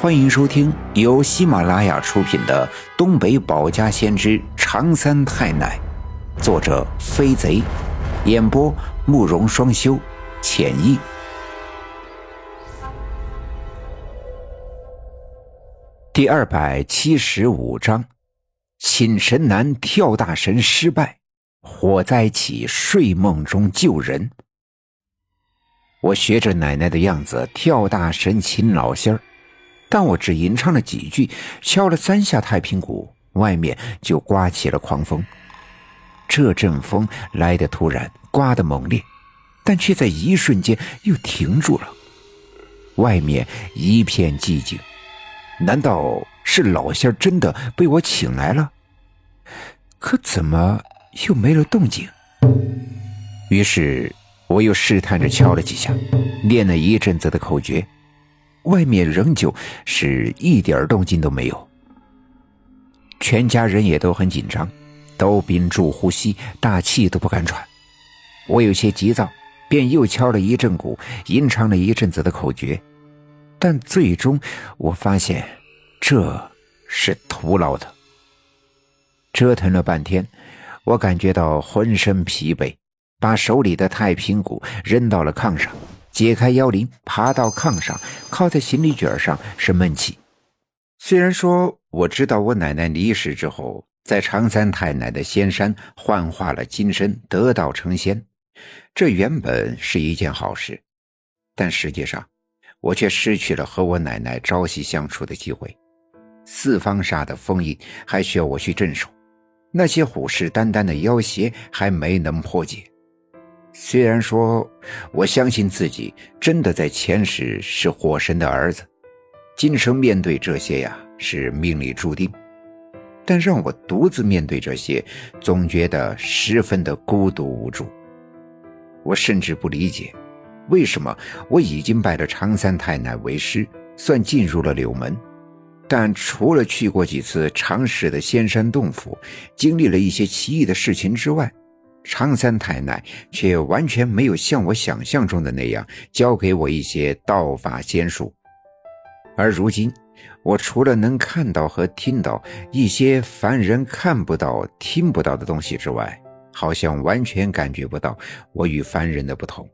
欢迎收听由喜马拉雅出品的《东北保家先知长三太奶》，作者飞贼，演播慕容双修，浅意。第二百七十五章：请神难跳大神失败，火灾起睡梦中救人。我学着奶奶的样子跳大神请老仙儿，但我只吟唱了几句，敲了三下太平鼓，外面就刮起了狂风。这阵风来得突然，刮得猛烈，但却在一瞬间又停住了。外面一片寂静，难道是老仙真的被我请来了？可怎么又没了动静？于是。我又试探着敲了几下，念了一阵子的口诀，外面仍旧是一点动静都没有。全家人也都很紧张，都屏住呼吸，大气都不敢喘。我有些急躁，便又敲了一阵鼓，吟唱了一阵子的口诀，但最终我发现这是徒劳的。折腾了半天，我感觉到浑身疲惫。把手里的太平鼓扔到了炕上，解开腰铃，爬到炕上，靠在行李卷上是闷气。虽然说我知道我奶奶离世之后，在常三太奶的仙山幻化了金身，得道成仙，这原本是一件好事，但实际上我却失去了和我奶奶朝夕相处的机会。四方煞的封印还需要我去镇守，那些虎视眈眈的妖邪还没能破解。虽然说我相信自己真的在前世是火神的儿子，今生面对这些呀是命里注定，但让我独自面对这些，总觉得十分的孤独无助。我甚至不理解，为什么我已经拜了常三太奶为师，算进入了柳门，但除了去过几次常氏的仙山洞府，经历了一些奇异的事情之外。常三太奶却完全没有像我想象中的那样教给我一些道法仙术，而如今，我除了能看到和听到一些凡人看不到、听不到的东西之外，好像完全感觉不到我与凡人的不同。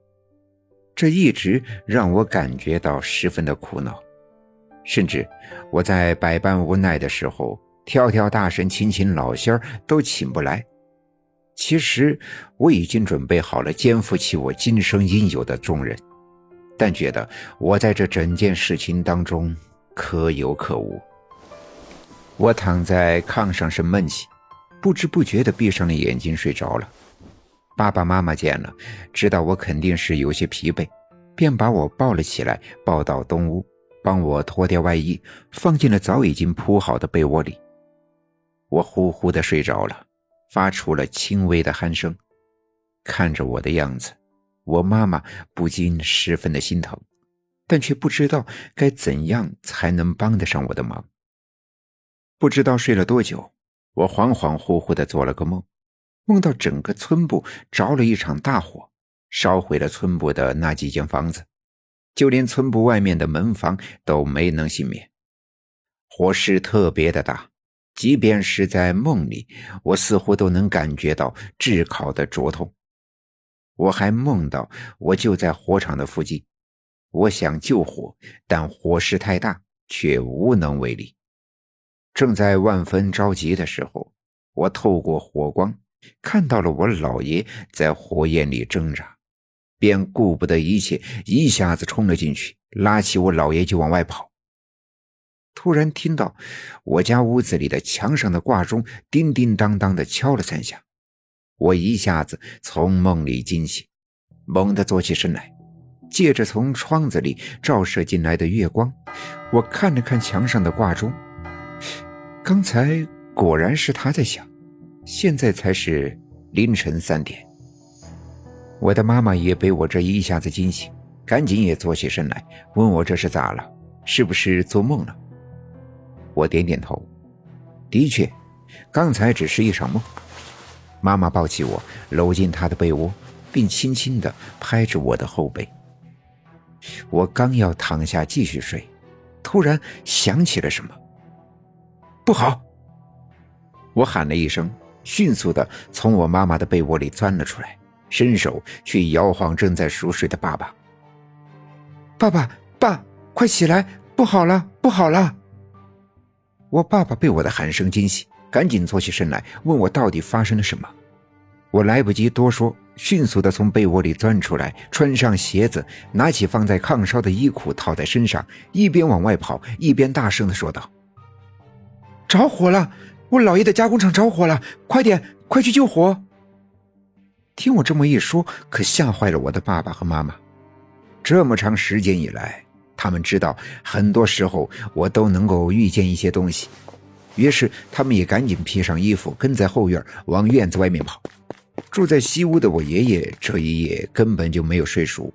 这一直让我感觉到十分的苦恼，甚至我在百般无奈的时候，跳跳大神、请请老仙儿都请不来。其实我已经准备好了肩负起我今生应有的重任，但觉得我在这整件事情当中可有可无。我躺在炕上是闷气，不知不觉地闭上了眼睛睡着了。爸爸妈妈见了，知道我肯定是有些疲惫，便把我抱了起来，抱到东屋，帮我脱掉外衣，放进了早已经铺好的被窝里。我呼呼地睡着了。发出了轻微的鼾声，看着我的样子，我妈妈不禁十分的心疼，但却不知道该怎样才能帮得上我的忙。不知道睡了多久，我恍恍惚惚的做了个梦，梦到整个村部着了一场大火，烧毁了村部的那几间房子，就连村部外面的门房都没能幸免，火势特别的大。即便是在梦里，我似乎都能感觉到炙烤的灼痛。我还梦到我就在火场的附近，我想救火，但火势太大，却无能为力。正在万分着急的时候，我透过火光看到了我老爷在火焰里挣扎，便顾不得一切，一下子冲了进去，拉起我老爷就往外跑。突然听到我家屋子里的墙上的挂钟叮叮当当的敲了三下，我一下子从梦里惊醒，猛地坐起身来，借着从窗子里照射进来的月光，我看了看墙上的挂钟，刚才果然是他在响，现在才是凌晨三点。我的妈妈也被我这一下子惊醒，赶紧也坐起身来，问我这是咋了，是不是做梦了？我点点头，的确，刚才只是一场梦。妈妈抱起我，搂进她的被窝，并轻轻地拍着我的后背。我刚要躺下继续睡，突然想起了什么，不好！我喊了一声，迅速的从我妈妈的被窝里钻了出来，伸手去摇晃正在熟睡的爸爸。爸爸，爸，快起来！不好了，不好了！我爸爸被我的喊声惊醒，赶紧坐起身来，问我到底发生了什么。我来不及多说，迅速的从被窝里钻出来，穿上鞋子，拿起放在炕梢的衣裤套在身上，一边往外跑，一边大声的说道：“着火了！我姥爷的加工厂着火了！快点，快去救火！”听我这么一说，可吓坏了我的爸爸和妈妈。这么长时间以来，他们知道很多时候我都能够预见一些东西，于是他们也赶紧披上衣服，跟在后院往院子外面跑。住在西屋的我爷爷这一夜根本就没有睡熟，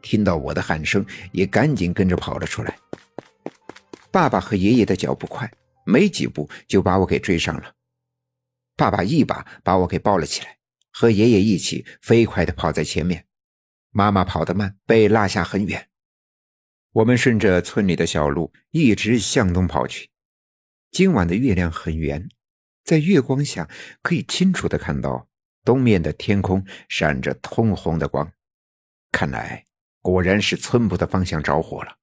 听到我的喊声，也赶紧跟着跑了出来。爸爸和爷爷的脚步快，没几步就把我给追上了。爸爸一把把我给抱了起来，和爷爷一起飞快地跑在前面。妈妈跑得慢，被落下很远。我们顺着村里的小路一直向东跑去。今晚的月亮很圆，在月光下可以清楚的看到。东面的天空闪着通红的光，看来果然是村部的方向着火了。